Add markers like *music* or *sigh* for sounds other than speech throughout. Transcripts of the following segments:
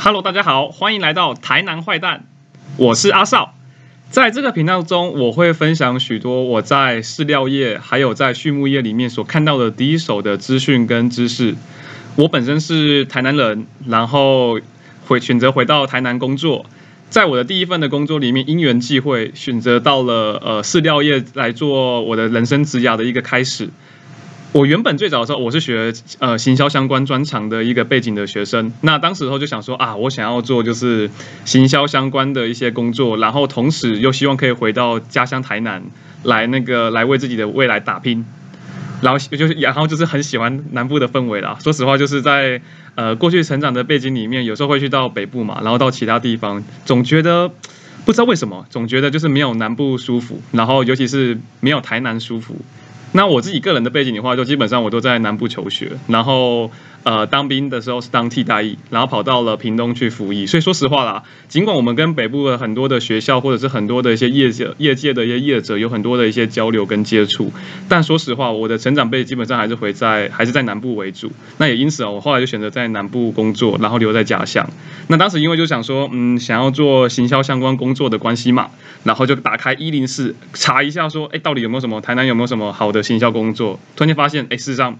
Hello，大家好，欢迎来到台南坏蛋，我是阿少。在这个频道中，我会分享许多我在饲料业还有在畜牧业里面所看到的第一手的资讯跟知识。我本身是台南人，然后回选择回到台南工作。在我的第一份的工作里面，因缘际会选择到了呃饲料业来做我的人生职涯的一个开始。我原本最早的时候，我是学呃行销相关专长的一个背景的学生。那当时候就想说啊，我想要做就是行销相关的一些工作，然后同时又希望可以回到家乡台南来那个来为自己的未来打拼。然后就是然后就是很喜欢南部的氛围啦。说实话，就是在呃过去成长的背景里面，有时候会去到北部嘛，然后到其他地方，总觉得不知道为什么，总觉得就是没有南部舒服，然后尤其是没有台南舒服。那我自己个人的背景的话，就基本上我都在南部求学，然后呃当兵的时候是当替代役，然后跑到了屏东去服役。所以说实话啦，尽管我们跟北部的很多的学校或者是很多的一些业界业界的一些业者有很多的一些交流跟接触，但说实话，我的成长辈基本上还是回在还是在南部为主。那也因此啊，我后来就选择在南部工作，然后留在家乡。那当时因为就想说，嗯，想要做行销相关工作的关系嘛，然后就打开一零四查一下，说，哎，到底有没有什么台南有没有什么好的行销工作？突然间发现，哎，事实上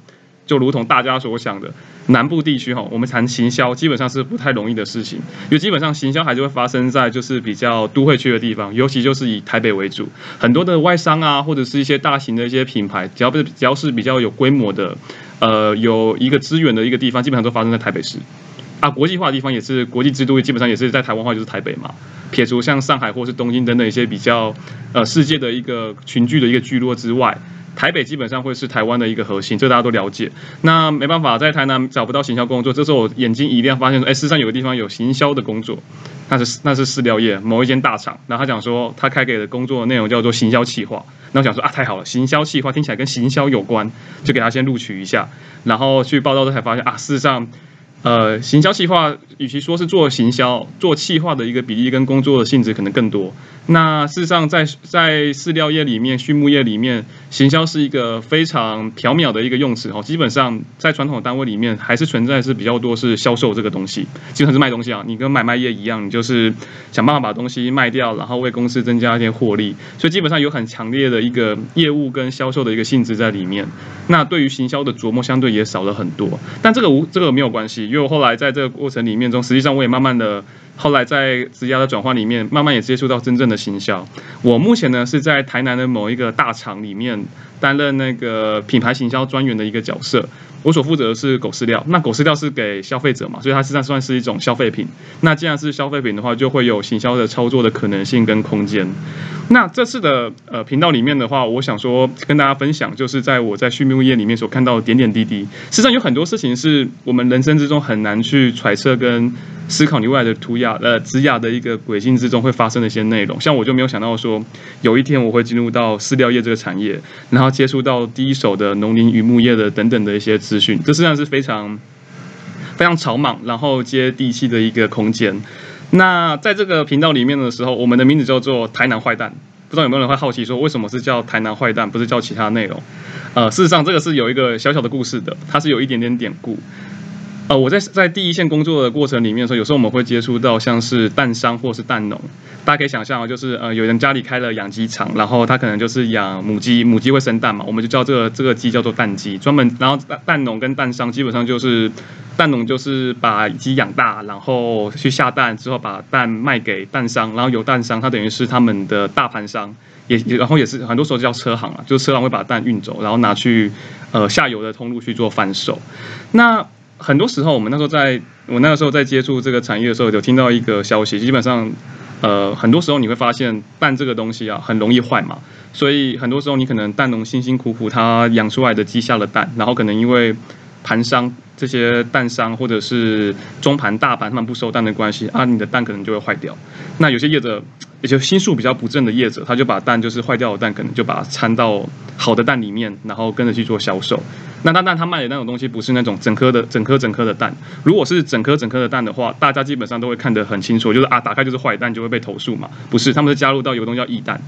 就如同大家所想的，南部地区哈，我们谈行销基本上是不太容易的事情，因为基本上行销还是会发生在就是比较都会区的地方，尤其就是以台北为主，很多的外商啊，或者是一些大型的一些品牌，只要不是只要是比较有规模的，呃，有一个资源的一个地方，基本上都发生在台北市。啊，国际化的地方也是国际之都，基本上也是在台湾话就是台北嘛。撇除像上海或是东京等等一些比较呃世界的一个群聚的一个聚落之外，台北基本上会是台湾的一个核心，这大家都了解。那没办法，在台南找不到行销工作，这时候我眼睛一亮，发现说，哎，事实上有个地方有行销的工作，那是那是饲料业某一间大厂。然后他讲说，他开给的工作内容叫做行销企划。然后想说啊，太好了，行销企划听起来跟行销有关，就给他先录取一下。然后去报道之后才发现啊，事实上。呃，行销企划，与其说是做行销，做企划的一个比例跟工作的性质可能更多。那事实上，在在饲料业里面、畜牧业里面，行销是一个非常缥缈的一个用词哈。基本上，在传统单位里面，还是存在是比较多是销售这个东西，基本上是卖东西啊。你跟买卖业一样，你就是想办法把东西卖掉，然后为公司增加一些获利。所以基本上有很强烈的一个业务跟销售的一个性质在里面。那对于行销的琢磨，相对也少了很多。但这个无这个没有关系。因为我后来在这个过程里面中，实际上我也慢慢的，后来在职涯的转换里面，慢慢也接触到真正的行销。我目前呢是在台南的某一个大厂里面担任那个品牌行销专员的一个角色。我所负责的是狗饲料，那狗饲料是给消费者嘛，所以它实际上算是一种消费品。那既然是消费品的话，就会有行销的操作的可能性跟空间。那这次的呃频道里面的话，我想说跟大家分享，就是在我在畜牧业里面所看到的点点滴滴。实际上有很多事情是我们人生之中很难去揣测跟思考，你未来的图亚呃枝桠的一个轨迹之中会发生的一些内容。像我就没有想到说，有一天我会进入到饲料业这个产业，然后接触到第一手的农林渔牧业的等等的一些资讯。这实际上是非常非常草莽，然后接地气的一个空间。那在这个频道里面的时候，我们的名字叫做台南坏蛋。不知道有没有人会好奇说，为什么是叫台南坏蛋，不是叫其他内容？呃，事实上这个是有一个小小的故事的，它是有一点点典故。呃，我在在第一线工作的过程里面的时候，有时候我们会接触到像是蛋商或是蛋农。大家可以想象啊，就是呃，有人家里开了养鸡场，然后他可能就是养母鸡，母鸡会生蛋嘛，我们就叫这个这个鸡叫做蛋鸡。专门，然后蛋蛋农跟蛋商基本上就是蛋农就是把鸡养大，然后去下蛋之后把蛋卖给蛋商，然后有蛋商，它等于是他们的大盘商，也然后也是很多时候叫车行啊，就是车行会把蛋运走，然后拿去呃下游的通路去做贩售。那很多时候，我们那时候在我那个时候在接触这个产业的时候，有听到一个消息，基本上，呃，很多时候你会发现蛋这个东西啊，很容易坏嘛，所以很多时候你可能蛋农辛辛苦苦他养出来的鸡下了蛋，然后可能因为盘商这些蛋商或者是中盘大盘他们不收蛋的关系啊，你的蛋可能就会坏掉。那有些业者，也就心术比较不正的业者，他就把蛋就是坏掉的蛋，可能就把它掺到好的蛋里面，然后跟着去做销售。那但但他卖的那种东西不是那种整颗的整颗整颗的蛋，如果是整颗整颗的蛋的话，大家基本上都会看得很清楚，就是啊打开就是坏蛋就会被投诉嘛，不是，他们是加入到有个东西叫异蛋，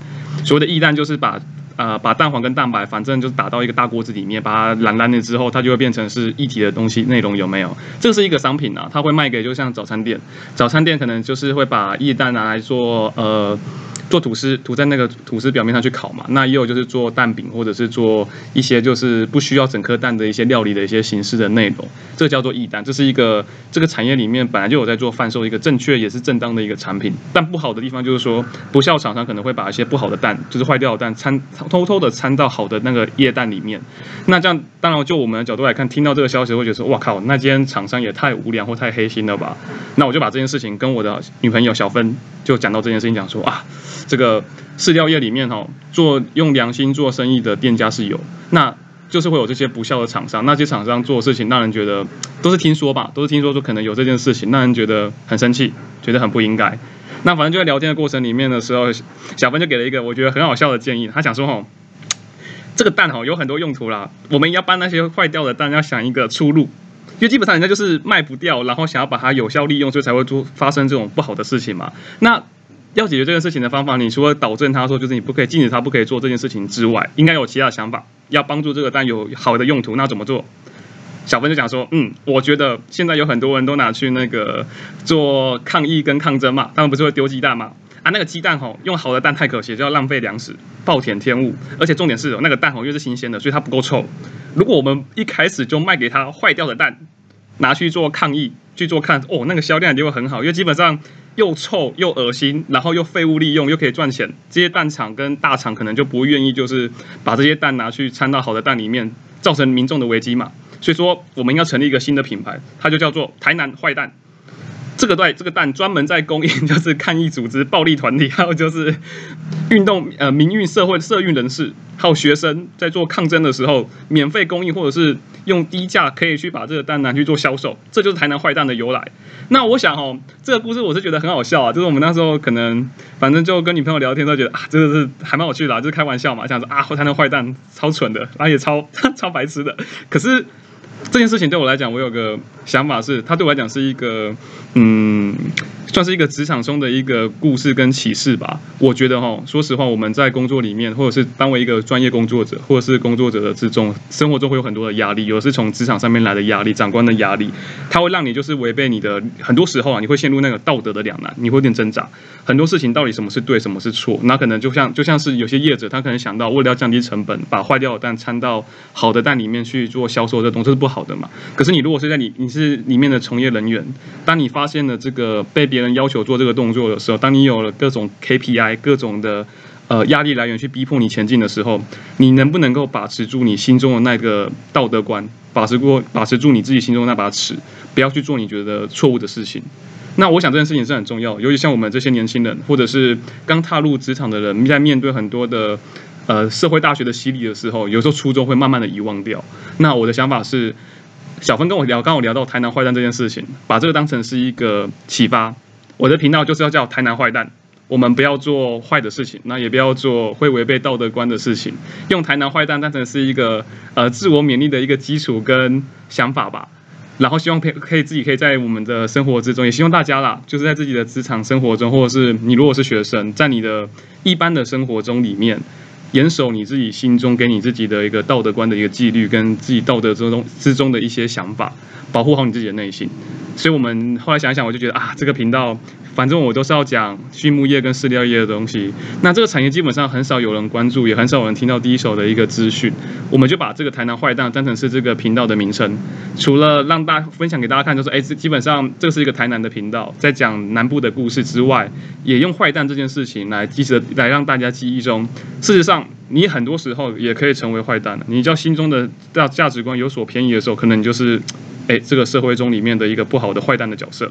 所谓的异蛋就是把呃把蛋黄跟蛋白，反正就是打到一个大锅子里面，把它烂烂了之后，它就会变成是一体的东西。内容有没有？这是一个商品啊，它会卖给就像早餐店，早餐店可能就是会把液蛋拿来做呃。做吐司涂在那个吐司表面上去烤嘛，那也有就是做蛋饼或者是做一些就是不需要整颗蛋的一些料理的一些形式的内容，这叫做易蛋，这是一个这个产业里面本来就有在做贩售一个正确也是正当的一个产品，但不好的地方就是说不孝厂商可能会把一些不好的蛋，就是坏掉的蛋掺偷偷的掺到好的那个液蛋里面，那这样当然就我们的角度来看，听到这个消息会觉得说哇靠，那今天厂商也太无良或太黑心了吧？那我就把这件事情跟我的女朋友小芬就讲到这件事情，讲说啊。这个饲料业里面哈，做用良心做生意的店家是有，那就是会有这些不孝的厂商。那些厂商做的事情让人觉得都是听说吧，都是听说说可能有这件事情，让人觉得很生气，觉得很不应该。那反正就在聊天的过程里面的时候，小芬就给了一个我觉得很好笑的建议。他想说哦，这个蛋哈有很多用途啦，我们要帮那些坏掉的蛋要想一个出路，因为基本上人家就是卖不掉，然后想要把它有效利用，所以才会做发生这种不好的事情嘛。那要解决这件事情的方法，你除了导正他说就是你不可以禁止他不可以做这件事情之外，应该有其他想法，要帮助这个蛋有好的用途，那怎么做？小芬就讲说，嗯，我觉得现在有很多人都拿去那个做抗议跟抗争嘛，他们不是会丢鸡蛋嘛？啊，那个鸡蛋吼，用好的蛋太可惜，就要浪费粮食，暴殄天物，而且重点是，那个蛋吼又是新鲜的，所以它不够臭。如果我们一开始就卖给他坏掉的蛋，拿去做抗议，去做看，哦，那个销量就会很好，因为基本上。又臭又恶心，然后又废物利用，又可以赚钱。这些蛋厂跟大厂可能就不愿意，就是把这些蛋拿去掺到好的蛋里面，造成民众的危机嘛。所以说，我们要成立一个新的品牌，它就叫做台南坏蛋。这个对这个蛋专门在供应，*laughs* 就是抗议组织、暴力团体，还有就是运动呃民运社会社运人士，还有学生在做抗争的时候，免费供应或者是用低价可以去把这个蛋拿去做销售，这就是台南坏蛋的由来。那我想哦，这个故事我是觉得很好笑啊，就是我们那时候可能反正就跟女朋友聊天都觉得啊，这个是还蛮有趣的，就是开玩笑嘛，想说啊，台南坏蛋超蠢的，然后也超超白痴的，可是。这件事情对我来讲，我有个想法是，它对我来讲是一个，嗯。算是一个职场中的一个故事跟启示吧。我觉得哈，说实话，我们在工作里面，或者是当为一个专业工作者，或者是工作者的之中，生活中会有很多的压力，有的是从职场上面来的压力，长官的压力，它会让你就是违背你的。很多时候啊，你会陷入那个道德的两难，你会有点挣扎。很多事情到底什么是对，什么是错？那可能就像就像是有些业者，他可能想到为了要降低成本，把坏掉的蛋掺到好的蛋里面去做销售，这东西是不好的嘛？可是你如果是在你你是里面的从业人员，当你发现了这个被别人要求做这个动作的时候，当你有了各种 KPI、各种的呃压力来源去逼迫你前进的时候，你能不能够把持住你心中的那个道德观，把持过把持住你自己心中那把尺，不要去做你觉得错误的事情？那我想这件事情是很重要，尤其像我们这些年轻人，或者是刚踏入职场的人，在面对很多的呃社会大学的洗礼的时候，有时候初衷会慢慢的遗忘掉。那我的想法是。小芬跟我聊，刚好聊到台南坏蛋这件事情，把这个当成是一个启发。我的频道就是要叫台南坏蛋，我们不要做坏的事情，那也不要做会违背道德观的事情，用台南坏蛋当成是一个呃自我勉励的一个基础跟想法吧。然后希望可以可以自己可以在我们的生活之中，也希望大家啦，就是在自己的职场生活中，或者是你如果是学生，在你的一般的生活中里面。严守你自己心中给你自己的一个道德观的一个纪律，跟自己道德之中之中的一些想法，保护好你自己的内心。所以，我们后来想想，我就觉得啊，这个频道。反正我都是要讲畜牧业跟饲料业的东西，那这个产业基本上很少有人关注，也很少有人听到第一手的一个资讯。我们就把这个台南坏蛋当成是这个频道的名称，除了让大家分享给大家看，就是哎，基本上这是一个台南的频道，在讲南部的故事之外，也用坏蛋这件事情来记着，来让大家记忆中。事实上，你很多时候也可以成为坏蛋了你叫心中的价价值观有所偏移的时候，可能你就是。哎，这个社会中里面的一个不好的坏蛋的角色。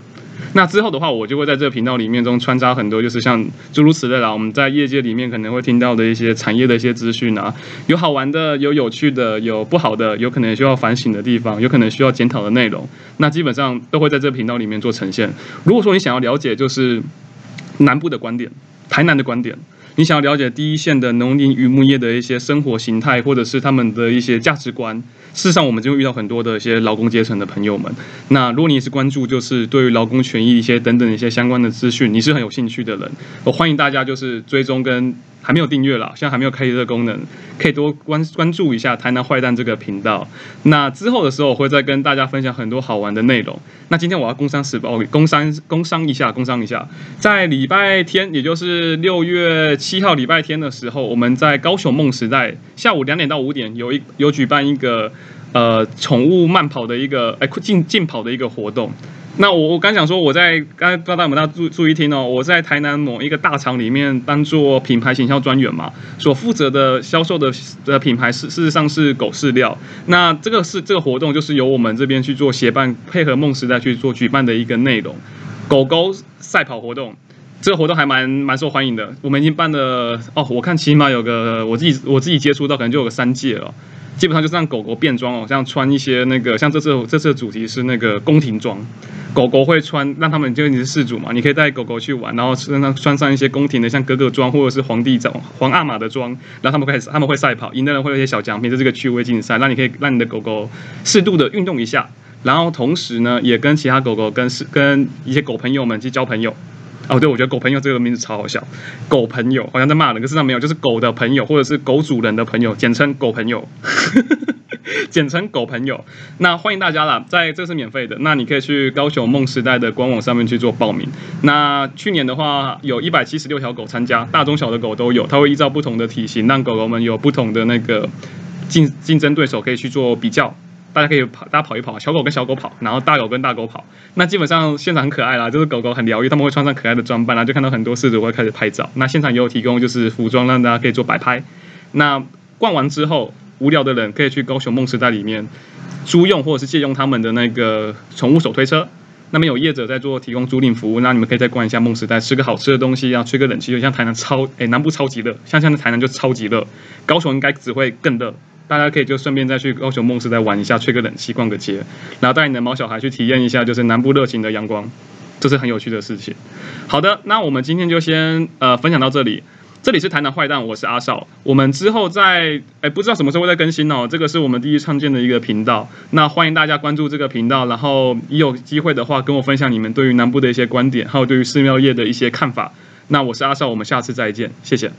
那之后的话，我就会在这个频道里面中穿插很多，就是像诸如此类啦。我们在业界里面可能会听到的一些产业的一些资讯啊，有好玩的，有有趣的，有不好的，有可能需要反省的地方，有可能需要检讨的内容。那基本上都会在这个频道里面做呈现。如果说你想要了解就是南部的观点，台南的观点。你想要了解第一线的农林渔牧业的一些生活形态，或者是他们的一些价值观，事实上我们就会遇到很多的一些劳工阶层的朋友们。那如果你也是关注就是对于劳工权益一些等等一些相关的资讯，你是很有兴趣的人，我欢迎大家就是追踪跟还没有订阅啦，现在还没有开启这个功能，可以多关关注一下台南坏蛋这个频道。那之后的时候，我会再跟大家分享很多好玩的内容。那今天我要工商时报，工 *laughs* 商工商一下，工商一下，在礼拜天，也就是六月七号礼拜天的时候，我们在高雄梦时代下午两点到五点有一有举办一个呃宠物慢跑的一个哎竞竞跑的一个活动。那我我刚想说，我在刚才不知道大家有没有注注意听哦，我在台南某一个大厂里面当做品牌行销专员嘛，所负责的销售的的品牌是事实上是狗饲料。那这个是这个活动就是由我们这边去做协办，配合梦时代去做举办的一个内容，狗狗赛跑活动。这个活动还蛮蛮受欢迎的，我们已经办了哦，我看起码有个我自己我自己接触到可能就有个三届了。基本上就是让狗狗变装哦，像穿一些那个，像这次这次的主题是那个宫廷装，狗狗会穿，让他们就你是事主嘛，你可以带狗狗去玩，然后身上穿上一些宫廷的，像格格装或者是皇帝装、皇阿玛的装，然后他们开始他们会赛跑，赢的人会有一些小奖品，这是个趣味竞赛，那你可以让你的狗狗适度的运动一下，然后同时呢，也跟其他狗狗跟是跟一些狗朋友们去交朋友。哦，对，我觉得狗朋友这个名字超好笑，狗朋友好像在骂人，可是上没有，就是狗的朋友或者是狗主人的朋友，简称狗朋友，*laughs* 简称狗朋友。那欢迎大家啦，在这是免费的，那你可以去高雄梦时代的官网上面去做报名。那去年的话，有一百七十六条狗参加，大中小的狗都有，它会依照不同的体型，让狗狗们有不同的那个竞竞争对手可以去做比较。大家可以跑，大家跑一跑，小狗跟小狗跑，然后大狗跟大狗跑。那基本上现场很可爱啦，就是狗狗很疗愈，他们会穿上可爱的装扮，然后就看到很多饲主会开始拍照。那现场也有提供就是服装，让大家可以做摆拍。那逛完之后，无聊的人可以去高雄梦时代里面租用或者是借用他们的那个宠物手推车，那边有业者在做提供租赁服务，那你们可以再逛一下梦时代，吃个好吃的东西，然后吹个冷气，就像台南超诶南部超级热，像现在台南就超级热，高雄应该只会更热。大家可以就顺便再去高雄梦时代玩一下，吹个冷气，逛个街，然后带你的毛小孩去体验一下，就是南部热情的阳光，这是很有趣的事情。好的，那我们今天就先呃分享到这里。这里是台南坏蛋，我是阿少。我们之后再哎不知道什么时候会再更新哦，这个是我们第一创建的一个频道。那欢迎大家关注这个频道，然后一有机会的话跟我分享你们对于南部的一些观点，还有对于寺庙业的一些看法。那我是阿少，我们下次再见，谢谢。